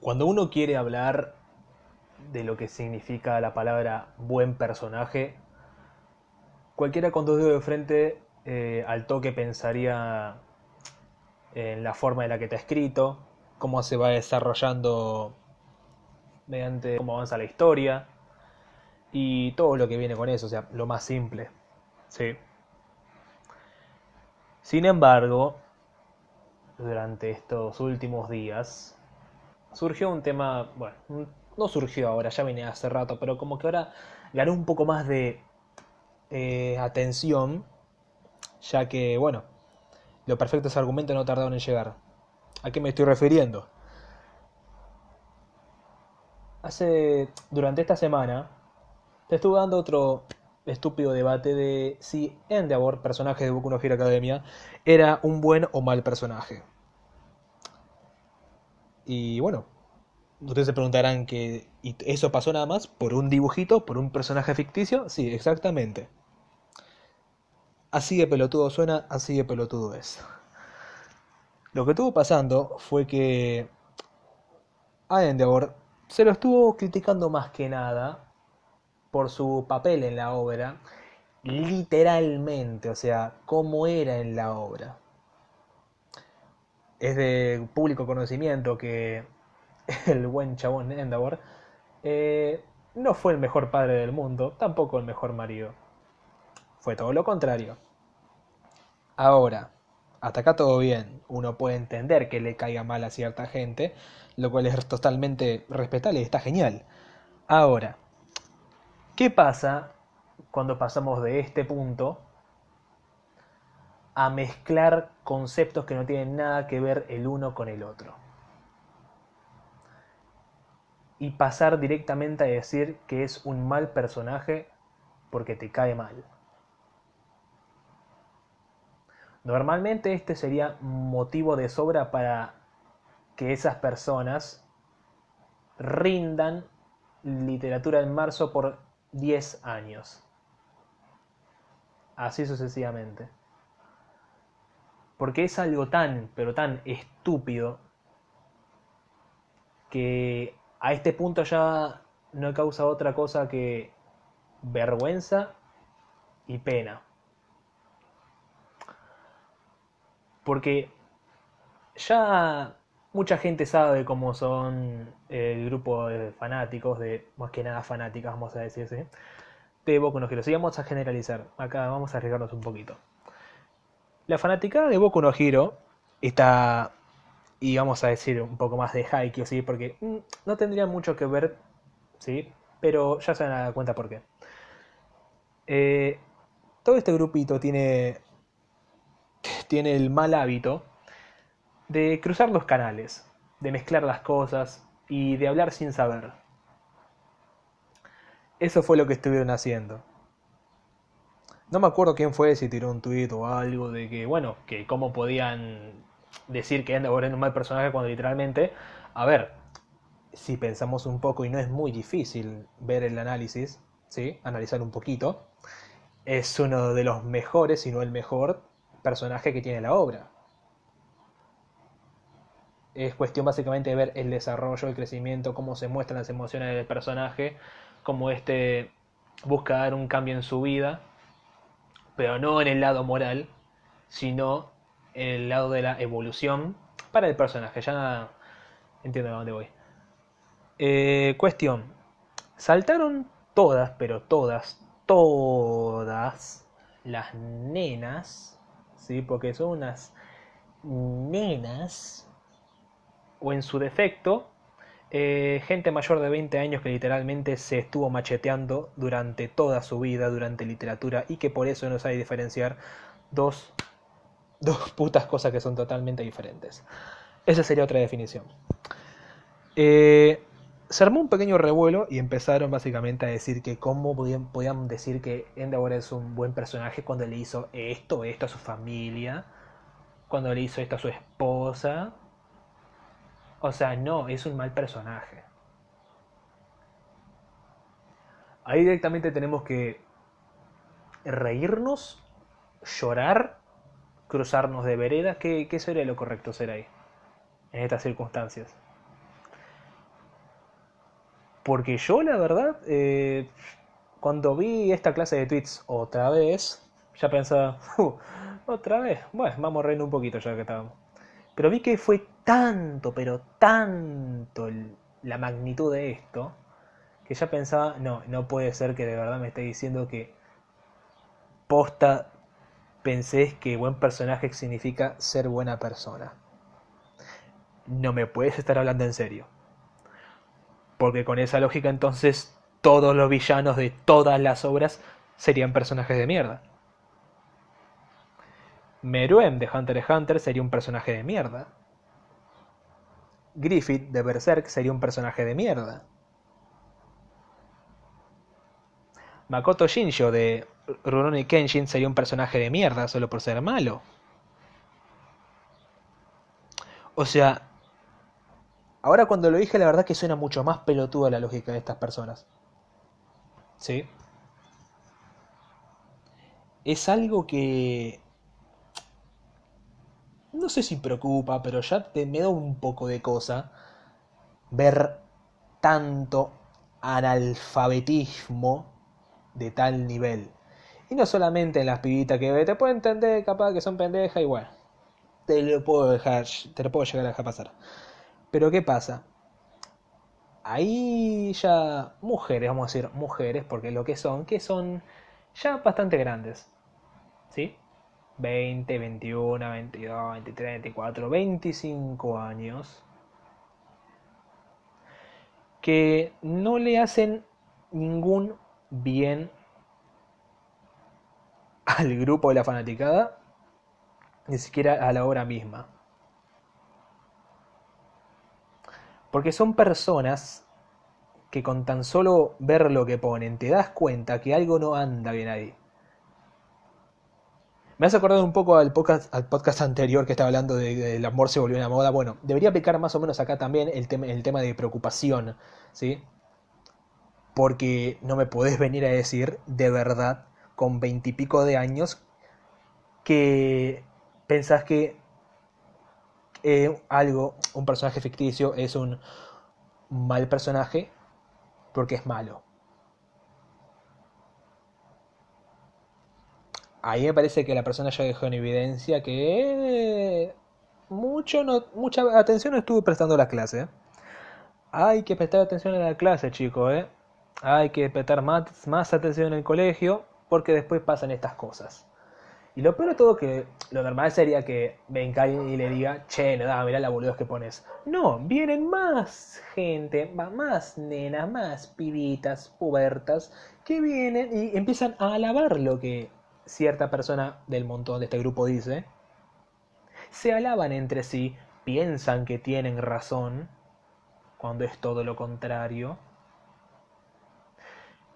Cuando uno quiere hablar de lo que significa la palabra buen personaje, cualquiera con dos dedos de frente eh, al toque pensaría en la forma en la que está escrito, cómo se va desarrollando mediante cómo avanza la historia y todo lo que viene con eso, o sea, lo más simple. Sí. Sin embargo, durante estos últimos días surgió un tema, bueno, no surgió ahora, ya venía hace rato, pero como que ahora ganó un poco más de eh, atención, ya que, bueno, los perfectos argumentos no tardaron en llegar. ¿A qué me estoy refiriendo? Hace, durante esta semana, te estuve dando otro estúpido debate de si Endeavor, personaje de Boku no Hero Academia, era un buen o mal personaje. Y bueno, ustedes se preguntarán que ¿y eso pasó nada más por un dibujito, por un personaje ficticio? Sí, exactamente. Así de pelotudo suena, así de pelotudo es. Lo que estuvo pasando fue que a Endeavor se lo estuvo criticando más que nada por su papel en la obra, literalmente, o sea, cómo era en la obra. Es de público conocimiento que el buen chabón Endeavor eh, no fue el mejor padre del mundo, tampoco el mejor marido. Fue todo lo contrario. Ahora, hasta acá todo bien. Uno puede entender que le caiga mal a cierta gente, lo cual es totalmente respetable y está genial. Ahora, ¿qué pasa cuando pasamos de este punto a mezclar conceptos que no tienen nada que ver el uno con el otro? Y pasar directamente a decir que es un mal personaje porque te cae mal. Normalmente este sería motivo de sobra para que esas personas rindan literatura en marzo por 10 años. Así sucesivamente. Porque es algo tan, pero tan estúpido que a este punto ya no causa otra cosa que vergüenza y pena. Porque ya mucha gente sabe cómo son el grupo de fanáticos, de más que nada fanáticas, vamos a decir así, de Boku no Hero. Vamos a generalizar, acá vamos a arriesgarnos un poquito. La fanática de Boku no Hero está, y vamos a decir un poco más de Haikyuu, ¿sí? porque mm, no tendría mucho que ver, ¿sí? pero ya se van a cuenta por qué. Eh, todo este grupito tiene tiene el mal hábito de cruzar los canales, de mezclar las cosas y de hablar sin saber. Eso fue lo que estuvieron haciendo. No me acuerdo quién fue, si tiró un tuit o algo de que, bueno, que cómo podían decir que Endeavor era un mal personaje cuando literalmente, a ver, si pensamos un poco y no es muy difícil ver el análisis, ¿sí? Analizar un poquito, es uno de los mejores, si no el mejor, personaje que tiene la obra. Es cuestión básicamente de ver el desarrollo, el crecimiento, cómo se muestran las emociones del personaje, cómo este busca dar un cambio en su vida, pero no en el lado moral, sino en el lado de la evolución para el personaje. Ya entiendo a dónde voy. Eh, cuestión. Saltaron todas, pero todas, todas las nenas ¿sí? porque son unas nenas, o en su defecto, eh, gente mayor de 20 años que literalmente se estuvo macheteando durante toda su vida, durante literatura, y que por eso no sabe diferenciar dos, dos putas cosas que son totalmente diferentes. Esa sería otra definición. Eh, se armó un pequeño revuelo y empezaron básicamente a decir que cómo podían, decir que Endeavor es un buen personaje cuando le hizo esto, esto a su familia, cuando le hizo esto a su esposa. O sea, no, es un mal personaje. Ahí directamente tenemos que reírnos, llorar, cruzarnos de vereda. ¿Qué, qué sería lo correcto ser ahí? En estas circunstancias. Porque yo, la verdad, eh, cuando vi esta clase de tweets otra vez, ya pensaba, "Uh, otra vez, bueno, vamos a reír un poquito ya que estábamos. Pero vi que fue tanto, pero tanto la magnitud de esto, que ya pensaba, no, no puede ser que de verdad me esté diciendo que posta pensé que buen personaje significa ser buena persona. No me puedes estar hablando en serio. Porque con esa lógica entonces todos los villanos de todas las obras serían personajes de mierda. Meruem de Hunter x Hunter sería un personaje de mierda. Griffith de Berserk sería un personaje de mierda. Makoto Shinjo de Rurouni Kenshin sería un personaje de mierda solo por ser malo. O sea, ahora cuando lo dije la verdad que suena mucho más pelotuda la lógica de estas personas. ¿Sí? Es algo que... No sé si preocupa, pero ya te, me da un poco de cosa ver tanto analfabetismo de tal nivel. Y no solamente en las pibitas que te puedo entender, capaz que son pendejas y bueno, te lo puedo dejar, te lo puedo llegar a dejar pasar. Pero ¿qué pasa? Ahí ya mujeres, vamos a decir mujeres, porque lo que son, que son ya bastante grandes. ¿Sí? 20, 21, 22, 23, 24, 25 años. Que no le hacen ningún bien al grupo de la fanaticada, ni siquiera a la obra misma. Porque son personas que con tan solo ver lo que ponen te das cuenta que algo no anda bien ahí. Me has acordado un poco al podcast, al podcast anterior que estaba hablando de, el amor se volvió una moda. Bueno, debería aplicar más o menos acá también el, tema el tema de preocupación, ¿sí? Porque no me podés venir a decir de verdad, con veintipico de años, que pensás que eh, algo, un personaje ficticio, es un mal personaje porque es malo. Ahí me parece que la persona ya dejó en evidencia que mucho no, mucha atención no estuvo prestando a la clase. ¿eh? Hay que prestar atención a la clase, chicos. ¿eh? Hay que prestar más, más atención en el colegio porque después pasan estas cosas. Y lo peor de todo que lo normal sería que venga y le diga, che, no da, mirá la boludez que pones. No, vienen más gente, más nenas, más pibitas, pubertas, que vienen y empiezan a alabar lo que cierta persona del montón de este grupo dice. Se alaban entre sí, piensan que tienen razón, cuando es todo lo contrario.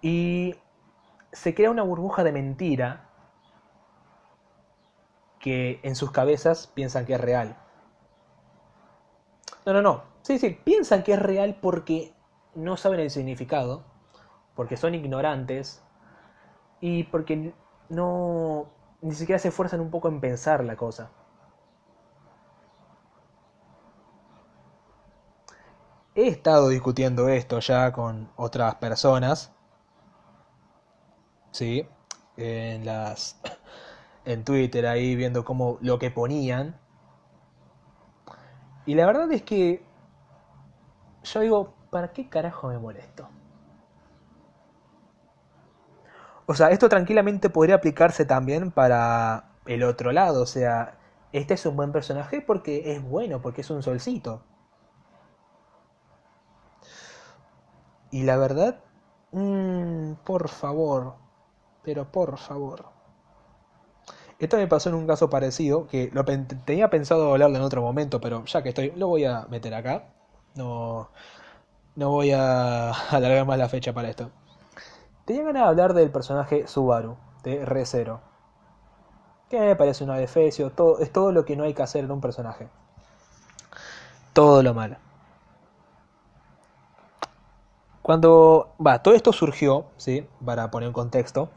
Y se crea una burbuja de mentira que en sus cabezas piensan que es real. No, no, no. Sí, sí, piensan que es real porque no saben el significado, porque son ignorantes y porque no ni siquiera se esfuerzan un poco en pensar la cosa. He estado discutiendo esto ya con otras personas, sí, en las en Twitter ahí viendo cómo lo que ponían. Y la verdad es que yo digo, ¿para qué carajo me molesto? O sea, esto tranquilamente podría aplicarse también para el otro lado. O sea, este es un buen personaje porque es bueno, porque es un solcito. Y la verdad, mmm, por favor, pero por favor. Esto me pasó en un caso parecido, que lo tenía pensado hablarlo en otro momento, pero ya que estoy, lo voy a meter acá. No, no voy a alargar más la fecha para esto. Tenía ganas de hablar del personaje Subaru, de ReZero. Que me parece una defecio, todo, es todo lo que no hay que hacer en un personaje. Todo lo malo. Cuando, va, todo esto surgió, ¿sí? Para poner un contexto.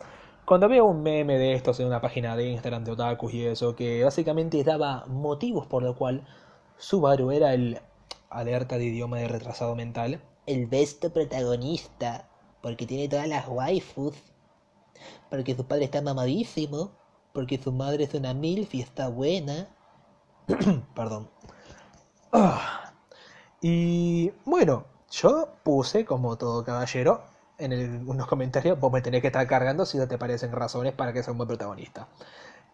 Cuando veo un meme de estos en una página de Instagram de otakus y eso, que básicamente daba motivos por lo cual Subaru era el alerta de idioma de retrasado mental, el besto protagonista, porque tiene todas las waifus, porque su padre está mamadísimo, porque su madre es una milf y está buena. Perdón. Ah. Y bueno, yo puse, como todo caballero, en el- unos comentarios, vos me tenés que estar cargando si no te parecen razones para que sea un buen protagonista.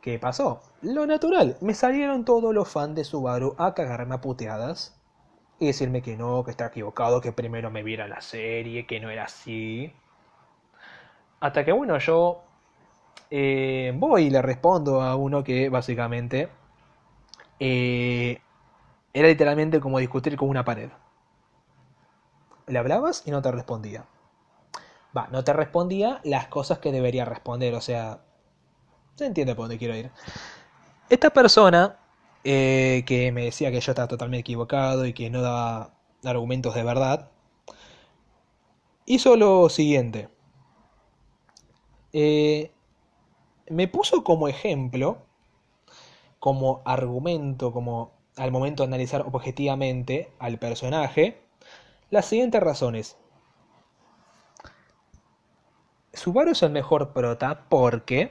¿Qué pasó? Lo natural, me salieron todos los fans de Subaru a cagarme a puteadas y decirme que no, que estaba equivocado, que primero me viera la serie, que no era así. Hasta que bueno, yo eh, voy y le respondo a uno que básicamente eh, era literalmente como discutir con una pared. Le hablabas y no te respondía. Va, no te respondía las cosas que debería responder, o sea, se entiende por dónde quiero ir. Esta persona eh, que me decía que yo estaba totalmente equivocado y que no daba argumentos de verdad, hizo lo siguiente. Eh, me puso como ejemplo, como argumento, como al momento de analizar objetivamente al personaje, las siguientes razones. Subaru es el mejor prota porque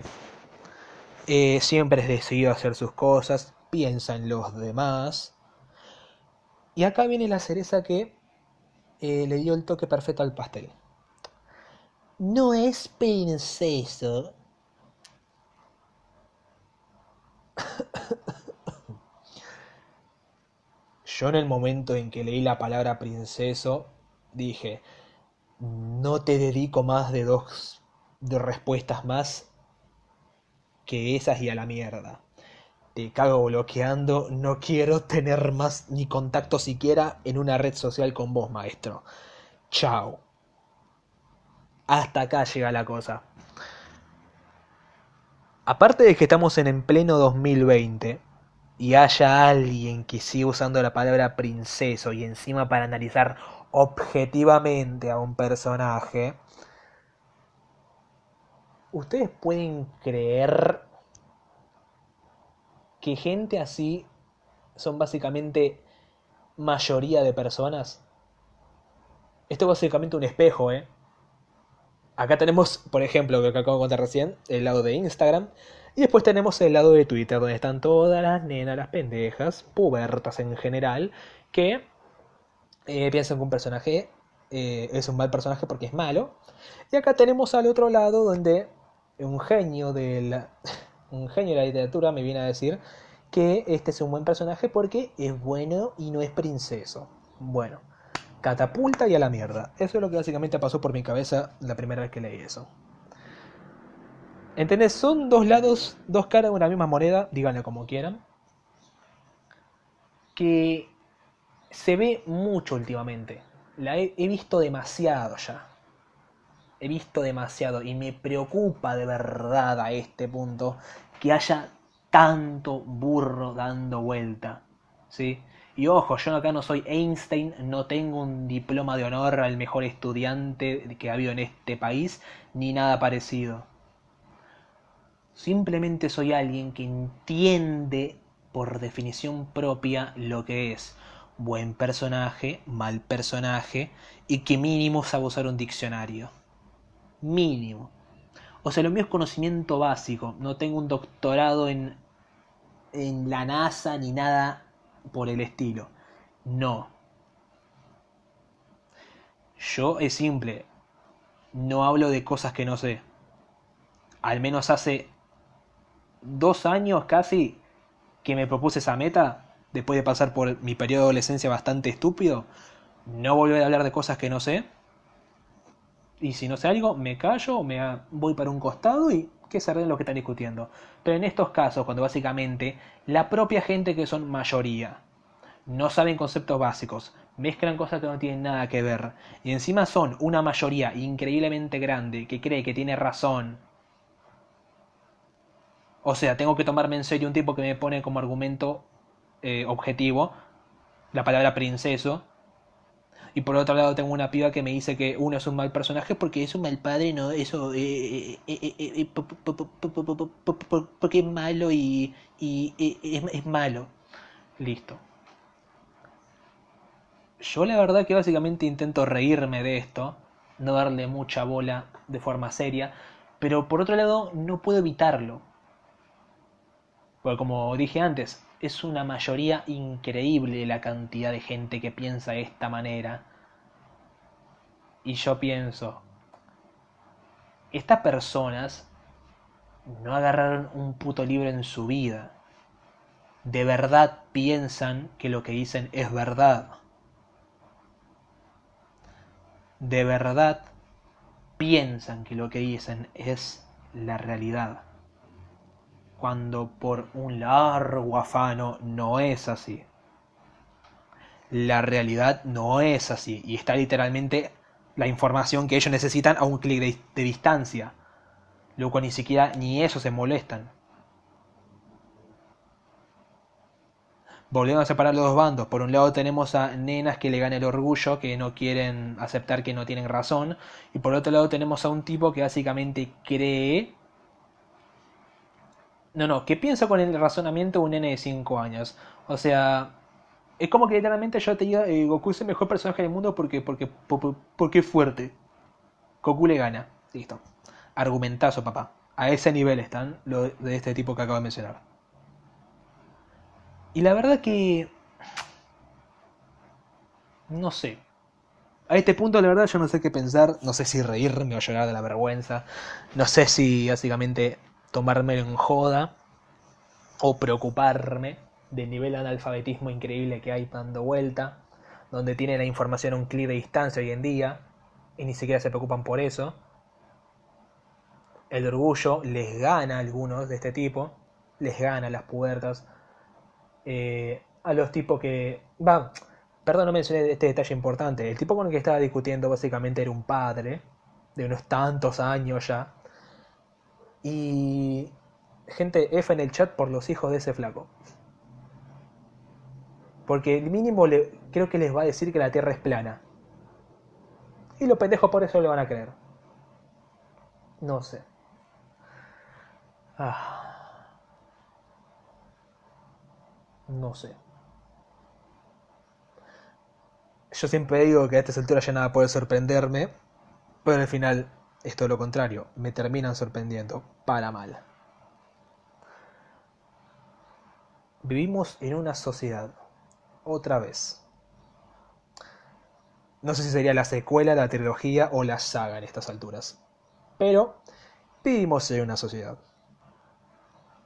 eh, siempre es decidido a hacer sus cosas, piensa en los demás. Y acá viene la cereza que eh, le dio el toque perfecto al pastel. No es princeso. Yo en el momento en que leí la palabra princeso, dije, no te dedico más de dos de respuestas más que esas y a la mierda. Te cago bloqueando, no quiero tener más ni contacto siquiera en una red social con vos, maestro. Chao. Hasta acá llega la cosa. Aparte de que estamos en, en pleno 2020 y haya alguien que siga usando la palabra princeso y encima para analizar objetivamente a un personaje, ¿ustedes pueden creer que gente así son básicamente mayoría de personas? Esto es básicamente un espejo, ¿eh? Acá tenemos, por ejemplo, lo que acabo de contar recién, el lado de Instagram. Y después tenemos el lado de Twitter, donde están todas las nenas, las pendejas, pubertas en general, que eh, piensan que un personaje eh, es un mal personaje porque es malo. Y acá tenemos al otro lado, donde un genio de la, un genio de la literatura me viene a decir que este es un buen personaje porque es bueno y no es princeso. Bueno, catapulta y a la mierda. Eso es lo que básicamente pasó por mi cabeza la primera vez que leí eso. ¿Entendés? Son dos lados, dos caras de una misma moneda, díganlo como quieran. Que se ve mucho últimamente. La he, he visto demasiado ya. He visto demasiado y me preocupa de verdad a este punto que haya tanto burro dando vuelta. ¿Sí? Y ojo, yo acá no soy Einstein, no tengo un diploma de honor al mejor estudiante que ha habido en este país, ni nada parecido. Simplemente soy alguien que entiende por definición propia lo que es buen personaje, mal personaje y que mínimo sabe usar un diccionario. Mínimo. O sea, lo mío es conocimiento básico. No tengo un doctorado en, en la NASA ni nada por el estilo. No. Yo es simple. No hablo de cosas que no sé. Al menos hace dos años casi que me propuse esa meta, después de pasar por mi periodo de adolescencia bastante estúpido, no volver a hablar de cosas que no sé. Y si no sé algo, me callo, me voy para un costado y que se arreglen lo que están discutiendo. Pero en estos casos, cuando básicamente la propia gente que son mayoría no saben conceptos básicos, mezclan cosas que no tienen nada que ver, y encima son una mayoría increíblemente grande que cree que tiene razón, o sea, tengo que tomarme en serio un tipo que me pone como argumento eh, objetivo la palabra princeso. Y por otro lado tengo una piba que me dice que uno es un mal personaje porque es un mal padre, no, eso, porque es malo y, y eh, es, es malo. Listo. Yo la verdad que básicamente intento reírme de esto, no darle mucha bola de forma seria, pero por otro lado no puedo evitarlo. Porque como dije antes, es una mayoría increíble la cantidad de gente que piensa de esta manera. Y yo pienso, estas personas no agarraron un puto libro en su vida. De verdad piensan que lo que dicen es verdad. De verdad piensan que lo que dicen es la realidad. Cuando por un largo afano no es así. La realidad no es así. Y está literalmente la información que ellos necesitan a un clic de, distancia. Luego ni siquiera ni eso se molestan. Volviendo a separar los dos bandos. Por un lado tenemos a nenas que le gana el orgullo, que no quieren aceptar que no tienen razón. Y por otro lado tenemos a un tipo que básicamente cree... No, no, que piensa con el razonamiento de un nene de 5 años. O sea, es como que literalmente yo te diga, eh, Goku es el mejor personaje del mundo porque, porque, porque, porque es fuerte. Goku le gana. Listo. Argumentazo, papá. A ese nivel están los de este tipo que acabo de mencionar. Y la verdad que... No sé. A este punto, la verdad, yo no sé qué pensar. No sé si reírme o llorar de la vergüenza. No sé si básicamente tomármelo en joda. O preocuparme del nivel de analfabetismo increíble que hay dando vuelta. Donde tiene la información a un clic de distancia hoy en día. Y ni siquiera se preocupan por eso. El orgullo les gana a algunos de este tipo. Les gana las puertas eh, a los tipos que... Va, perdón, no mencioné este detalle importante. El tipo con el que estaba discutiendo básicamente era un padre, de unos tantos años ya. Y... Gente F en el chat por los hijos de ese flaco. Porque el mínimo le, creo que les va a decir que la Tierra es plana. Y los pendejos por eso le van a creer. No sé. Ah. No sé. Yo siempre digo que a esta altura ya nada puede sorprenderme, pero al final es todo lo contrario, me terminan sorprendiendo, para mal. Vivimos en una sociedad, otra vez. No sé si sería la secuela, la trilogía o la saga en estas alturas, pero vivimos en una sociedad